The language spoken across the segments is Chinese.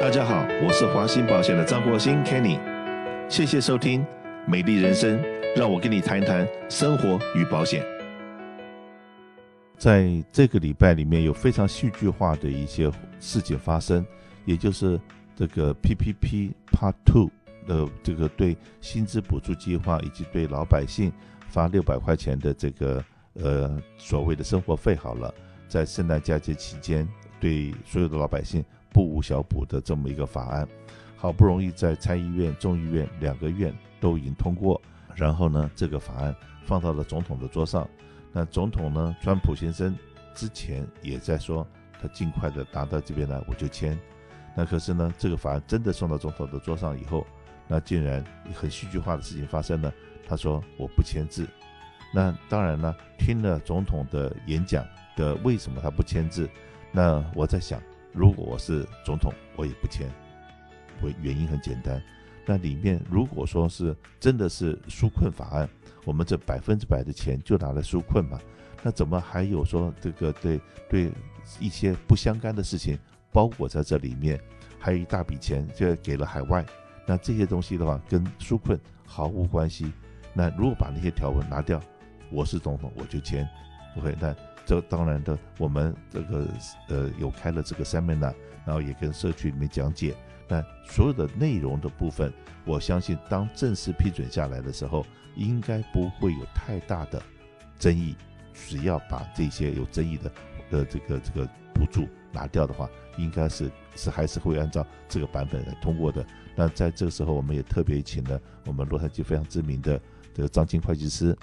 大家好，我是华兴保险的张国兴 Kenny，谢谢收听《美丽人生》，让我跟你谈一谈生活与保险。在这个礼拜里面有非常戏剧化的一些事情发生，也就是这个 PPP Part Two 的这个对薪资补助计划以及对老百姓发六百块钱的这个呃所谓的生活费好了，在圣诞佳节期间对所有的老百姓。不无小补的这么一个法案，好不容易在参议院、众议院两个院都已经通过，然后呢，这个法案放到了总统的桌上。那总统呢，川普先生之前也在说，他尽快的拿到这边来，我就签。那可是呢，这个法案真的送到总统的桌上以后，那竟然很戏剧化的事情发生了。他说我不签字。那当然呢，听了总统的演讲的为什么他不签字？那我在想。如果我是总统，我也不签。我原因很简单，那里面如果说是真的是纾困法案，我们这百分之百的钱就拿来纾困嘛？那怎么还有说这个对对一些不相干的事情包裹在这里面？还有一大笔钱就给了海外，那这些东西的话跟纾困毫无关系。那如果把那些条文拿掉，我是总统我就签。OK，那。这当然的，我们这个呃有开了这个 seminar，然后也跟社区里面讲解。那所有的内容的部分，我相信当正式批准下来的时候，应该不会有太大的争议。只要把这些有争议的的这个这个补助拿掉的话，应该是是还是会按照这个版本来通过的。那在这个时候，我们也特别请了我们洛杉矶非常知名的这个张金会计师。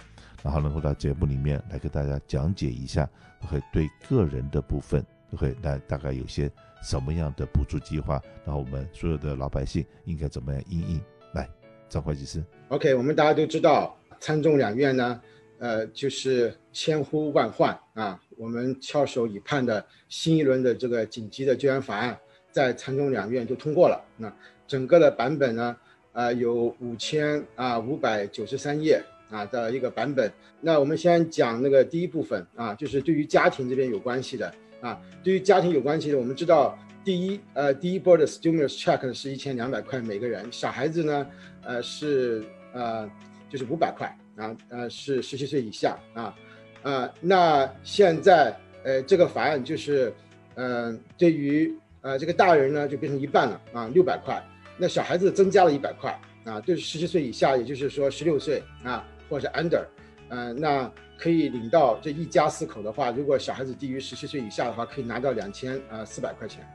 然后能够到节目里面来给大家讲解一下，会对个人的部分会那大概有些什么样的补助计划，然后我们所有的老百姓应该怎么样应应？来，张会计师。OK，我们大家都知道，参众两院呢，呃，就是千呼万唤啊，我们翘首以盼的新一轮的这个紧急的救援法案，在参众两院就通过了。那整个的版本呢，呃，有五千啊五百九十三页。啊的一个版本，那我们先讲那个第一部分啊，就是对于家庭这边有关系的啊，对于家庭有关系的，我们知道第一呃第一波的 stimulus check 是一千两百块每个人，小孩子呢呃是呃就是五百块啊呃是十七岁以下啊。啊那现在呃这个法案就是嗯、呃、对于呃这个大人呢就变成一半了啊六百块，那小孩子增加了一百块啊，对十七岁以下，也就是说十六岁啊。或者 under，呃，那可以领到这一家四口的话，如果小孩子低于十七岁以下的话，可以拿到两千呃四百块钱，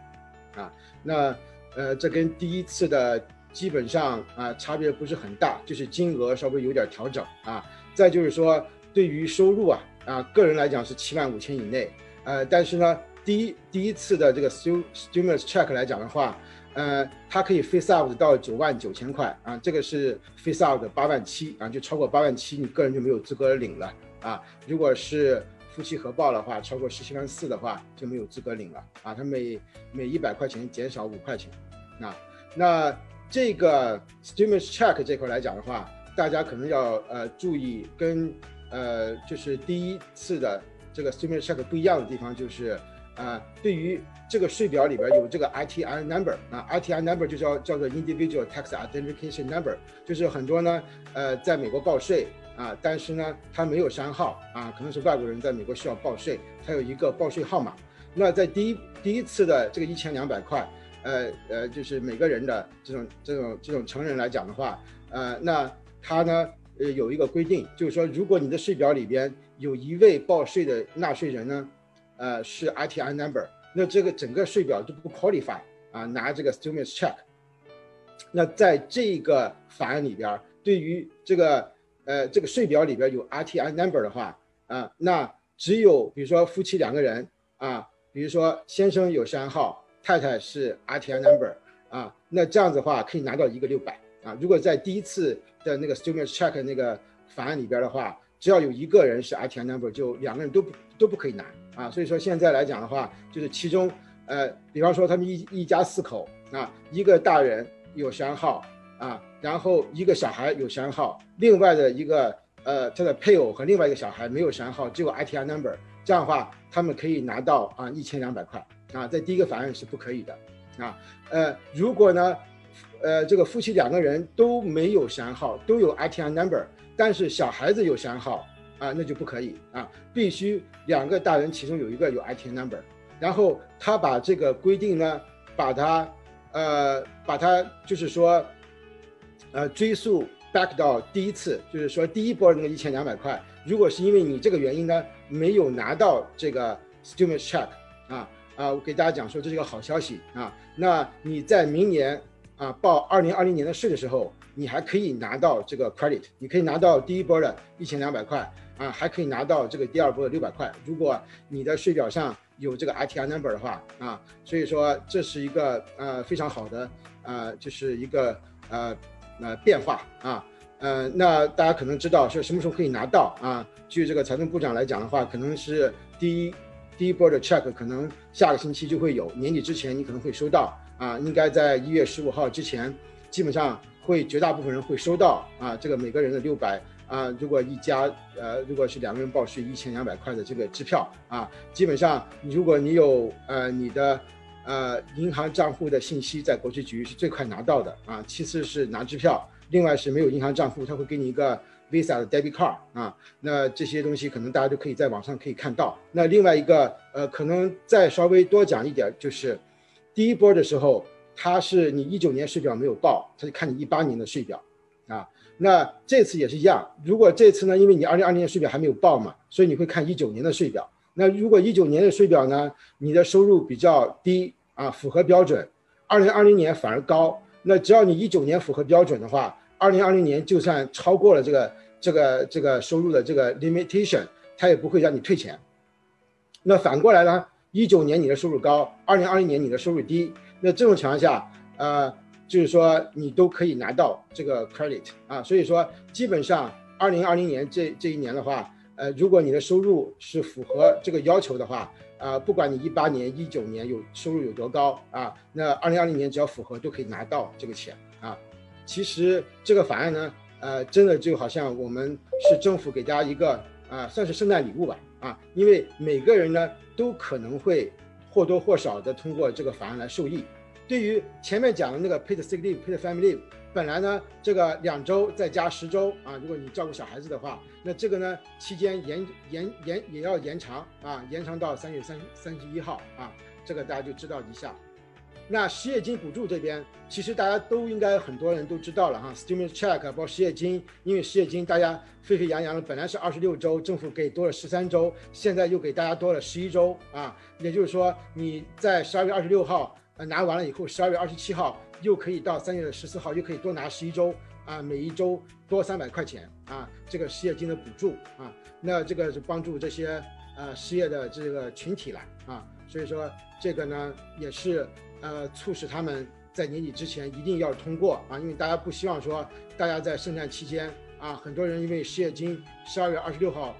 啊，那呃这跟第一次的基本上啊差别不是很大，就是金额稍微有点调整啊。再就是说，对于收入啊啊个人来讲是七万五千以内，呃，但是呢第一第一次的这个 stimulus check 来讲的话。呃，它可以 face out 到九万九千块啊，这个是 face out 的八万七啊，就超过八万七，你个人就没有资格领了啊。如果是夫妻合报的话，超过十七万四的话就没有资格领了啊。它每每一百块钱减少五块钱啊。那这个 stimulus check 这块来讲的话，大家可能要呃注意跟呃就是第一次的这个 stimulus check 不一样的地方就是。啊，对于这个税表里边有这个 ITIN number 啊，ITIN number 就叫叫做 Individual Tax Identification Number，就是很多呢，呃，在美国报税啊，但是呢，他没有山号啊，可能是外国人在美国需要报税，他有一个报税号码。那在第一第一次的这个一千两百块，呃呃，就是每个人的这种这种这种成人来讲的话，呃，那他呢，呃，有一个规定，就是说，如果你的税表里边有一位报税的纳税人呢。呃，是 ITIN number，那这个整个税表就不 qualify 啊，拿这个 stimulus check。那在这个法案里边，对于这个呃这个税表里边有 ITIN number 的话啊，那只有比如说夫妻两个人啊，比如说先生有山号，太太是 ITIN number 啊，那这样子的话可以拿到一个六百啊。如果在第一次的那个 stimulus check 那个法案里边的话，只要有一个人是 ITI number 就两个人都不都不可以拿。啊，所以说现在来讲的话，就是其中，呃，比方说他们一一家四口啊，一个大人有山号啊，然后一个小孩有山号，另外的一个呃他的配偶和另外一个小孩没有山号，只有 ITI number 这样的话他们可以拿到啊一千两百块啊，在第一个法案是不可以的啊，呃，如果呢，呃，这个夫妻两个人都没有商号，都有 ITI number，但是小孩子有三号啊，那就不可以啊，必须两个大人其中有一个有 IT number，然后他把这个规定呢，把它，呃，把它就是说，呃，追溯 back 到第一次，就是说第一波那个一千两百块，如果是因为你这个原因呢，没有拿到这个 stimulus check 啊。啊，我给大家讲说，这是一个好消息啊。那你在明年啊报二零二零年的税的时候，你还可以拿到这个 credit，你可以拿到第一波的一千两百块啊，还可以拿到这个第二波的六百块。如果你的税表上有这个 ITR number 的话啊，所以说这是一个呃非常好的呃就是一个呃呃变化啊。呃，那大家可能知道是什么时候可以拿到啊？据这个财政部长来讲的话，可能是第一。第一波的 check 可能下个星期就会有，年底之前你可能会收到啊，应该在一月十五号之前，基本上会绝大部分人会收到啊，这个每个人的六百啊，如果一家呃如果是两个人报税一千两百块的这个支票啊，基本上如果你有呃你的呃银行账户的信息在国税局是最快拿到的啊，其次是拿支票，另外是没有银行账户，他会给你一个。Visa 的 debit card 啊，那这些东西可能大家都可以在网上可以看到。那另外一个，呃，可能再稍微多讲一点，就是第一波的时候，它是你一九年税表没有报，他就看你一八年的税表，啊，那这次也是一样。如果这次呢，因为你二零二零年税表还没有报嘛，所以你会看一九年的税表。那如果一九年的税表呢，你的收入比较低啊，符合标准，二零二零年反而高，那只要你一九年符合标准的话。二零二零年就算超过了这个这个这个收入的这个 limitation，他也不会让你退钱。那反过来呢？一九年你的收入高，二零二零年你的收入低，那这种情况下，呃，就是说你都可以拿到这个 credit 啊。所以说，基本上二零二零年这这一年的话，呃，如果你的收入是符合这个要求的话，啊、不管你一八年、一九年有收入有多高啊，那二零二零年只要符合都可以拿到这个钱啊。其实这个法案呢，呃，真的就好像我们是政府给大家一个啊、算是圣诞礼物吧，啊，因为每个人呢都可能会或多或少的通过这个法案来受益。对于前面讲的那个 paid sick leave、paid family leave，本来呢这个两周再加十周啊，如果你照顾小孩子的话，那这个呢期间延延延也要延长啊，延长到三月三三十一号啊，这个大家就知道一下。那失业金补助这边，其实大家都应该很多人都知道了哈，stimulus check 包失业金，因为失业金大家沸沸扬扬的，本来是二十六周，政府给多了十三周，现在又给大家多了十一周啊，也就是说你在十二月二十六号拿完了以后，十二月二十七号又可以到三月十四号又可以多拿十一周啊，每一周多三百块钱啊，这个失业金的补助啊，那这个是帮助这些呃失业的这个群体了啊，所以说这个呢也是。呃，促使他们在年底之前一定要通过啊，因为大家不希望说大家在圣诞期间啊，很多人因为失业金十二月二十六号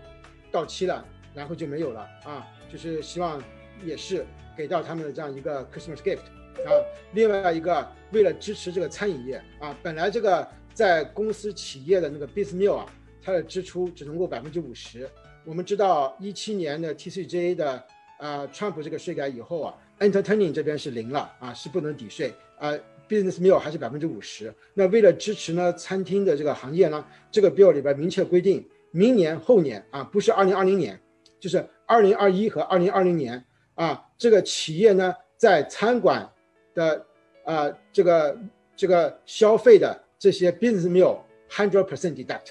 到期了，然后就没有了啊，就是希望也是给到他们的这样一个 Christmas gift 啊。另外一个，为了支持这个餐饮业啊，本来这个在公司企业的那个 business meal 啊，它的支出只能够百分之五十。我们知道一七年的 TCJA 的呃川普这个税改以后啊。Entertaining 这边是零了啊，是不能抵税啊。Business meal 还是百分之五十。那为了支持呢，餐厅的这个行业呢，这个 bill 里边明确规定，明年后年啊，不是二零二零年，就是二零二一和二零二零年啊，这个企业呢在餐馆的啊这个这个消费的这些 business meal hundred percent deduct。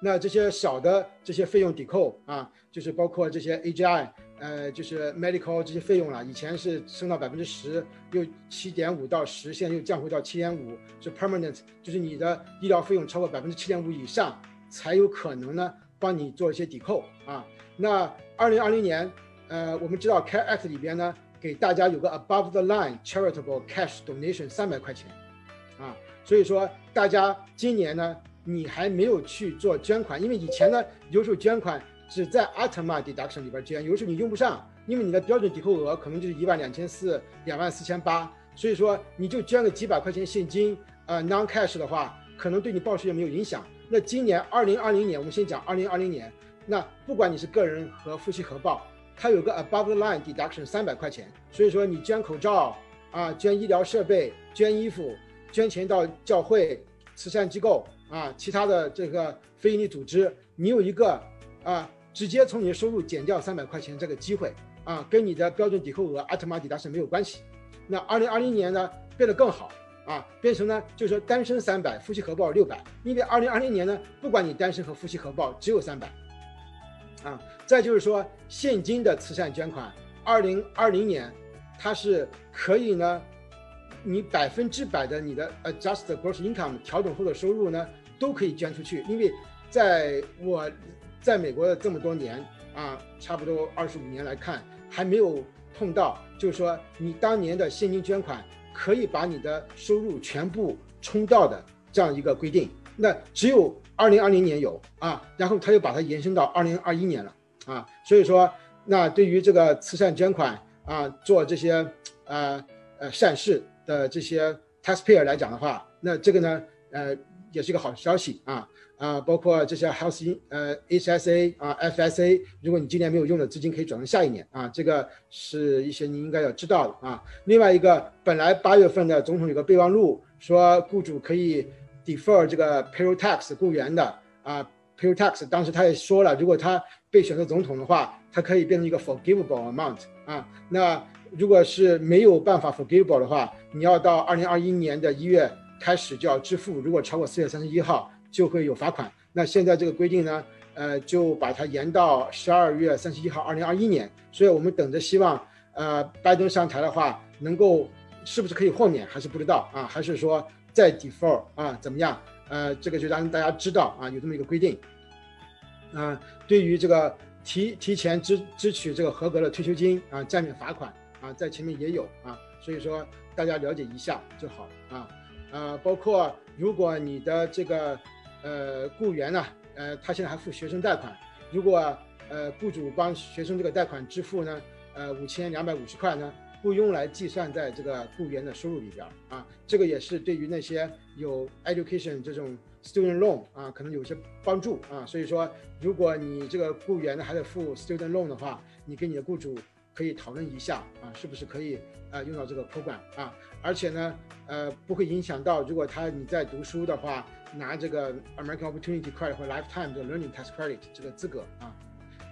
那这些小的这些费用抵扣啊，就是包括这些 AGI。呃，就是 medical 这些费用了，以前是升到百分之十，又七点五到十，现在又降回到七点五，是 permanent，就是你的医疗费用超过百分之七点五以上，才有可能呢帮你做一些抵扣啊。那二零二零年，呃，我们知道 Care Act 里边呢，给大家有个 above the line charitable cash donation 三百块钱，啊，所以说大家今年呢，你还没有去做捐款，因为以前呢，有时候捐款。只在 Ultimate Deduction 里边捐，有的时候你用不上，因为你的标准抵扣额可能就是一万两千四、两万四千八，所以说你就捐个几百块钱现金，呃，non-cash 的话，可能对你报税也没有影响。那今年二零二零年，我们先讲二零二零年，那不管你是个人和夫妻合报，它有个 above the line deduction 三百块钱，所以说你捐口罩啊，捐医疗设备、捐衣服、捐钱到教会、慈善机构啊，其他的这个非营利组织，你有一个啊，直接从你的收入减掉三百块钱这个机会啊，跟你的标准抵扣额阿特玛抵达是没有关系。那二零二零年呢，变得更好啊，变成呢，就是说单身三百，夫妻合报六百，因为二零二零年呢，不管你单身和夫妻合报，只有三百。啊，再就是说，现金的慈善捐款，二零二零年，它是可以呢，你百分之百的你的 adjusted gross income 调整后的收入呢，都可以捐出去。因为在我在美国的这么多年啊，差不多二十五年来看，还没有碰到，就是说你当年的现金捐款可以把你的收入全部冲掉的这样一个规定。那只有二零二零年有啊，然后他又把它延伸到二零二一年了啊，所以说，那对于这个慈善捐款啊，做这些呃呃善事的这些 taxpayer 来讲的话，那这个呢，呃，也是一个好消息啊啊，包括这些 health 呃 HSA 啊 FSA，如果你今年没有用的资金可以转到下一年啊，这个是一些你应该要知道的啊。另外一个，本来八月份的总统有个备忘录，说雇主可以。defer 这个 payroll tax 雇员的啊 payroll tax，当时他也说了，如果他被选择总统的话，他可以变成一个 forgivable amount 啊。那如果是没有办法 forgivable 的话，你要到二零二一年的一月开始就要支付，如果超过四月三十一号就会有罚款。那现在这个规定呢，呃，就把它延到十二月三十一号，二零二一年。所以我们等着希望，呃，拜登上台的话，能够是不是可以豁免，还是不知道啊，还是说。再 defer 啊，怎么样？呃，这个就让大家知道啊，有这么一个规定。啊，对于这个提提前支支取这个合格的退休金啊，暂免罚款啊，在前面也有啊，所以说大家了解一下就好啊。啊，包括如果你的这个呃雇员呢，呃，他现在还付学生贷款，如果呃雇主帮学生这个贷款支付呢，呃五千两百五十块呢。不用来计算在这个雇员的收入里边啊，这个也是对于那些有 education 这种 student loan 啊，可能有些帮助啊。所以说，如果你这个雇员呢还得付 student loan 的话，你跟你的雇主可以讨论一下啊，是不是可以啊用到这个 program 啊？而且呢，呃，不会影响到如果他你在读书的话，拿这个 American Opportunity Credit 或 Lifetime 的 Learning Tax Credit 这个资格啊。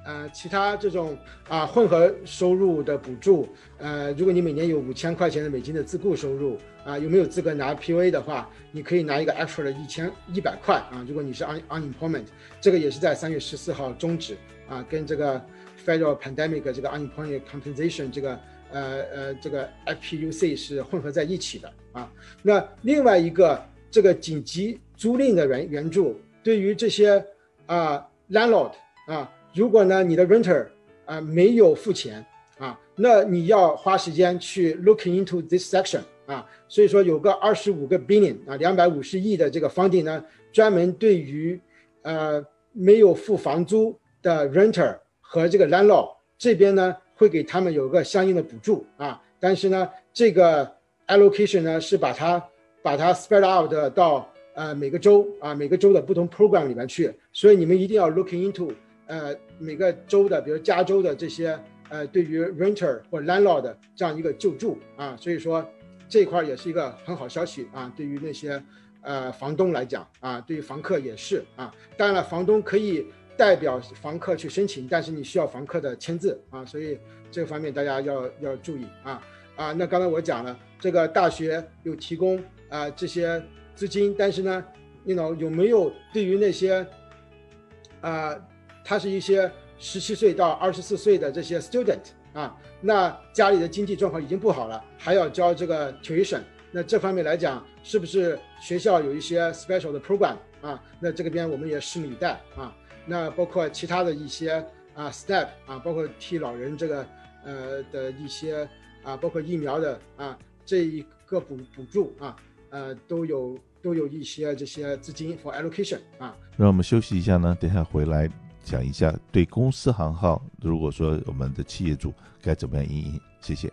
呃，其他这种啊混合收入的补助，呃，如果你每年有五千块钱的美金的自雇收入啊，有没有资格拿 POA 的话，你可以拿一个 extra 的一千一百块啊。如果你是 un unemployment，这个也是在三月十四号终止啊，跟这个 federal pandemic 这个 unemployment compensation 这个呃呃这个 FPUC 是混合在一起的啊。那另外一个这个紧急租赁的援援助，对于这些啊 landlord 啊。如果呢，你的 renter 啊、呃、没有付钱啊，那你要花时间去 looking into this section 啊，所以说有个二十五个 billion 啊，两百五十亿的这个 funding 呢，专门对于呃没有付房租的 renter 和这个 landlord 这边呢，会给他们有个相应的补助啊，但是呢，这个 allocation 呢是把它把它 spread out 到呃每个州啊每个州的不同 program 里面去，所以你们一定要 looking into。呃，每个州的，比如加州的这些，呃，对于 renter 或 landlord 的这样一个救助啊，所以说这一块也是一个很好消息啊。对于那些呃房东来讲啊，对于房客也是啊。当然了，房东可以代表房客去申请，但是你需要房客的签字啊，所以这个方面大家要要注意啊啊。那刚才我讲了，这个大学有提供啊这些资金，但是呢，you know 有没有对于那些啊？他是一些十七岁到二十四岁的这些 student 啊，那家里的经济状况已经不好了，还要交这个 tuition，那这方面来讲，是不是学校有一些 special 的 program 啊？那这个边我们也拭目以待啊。那包括其他的一些啊 step 啊，包括替老人这个呃的一些啊，包括疫苗的啊这一个补补助啊，呃都有都有一些这些资金 for allocation 啊。让我们休息一下呢，等下回来。讲一下对公司行号，如果说我们的企业主该怎么样运营？谢谢。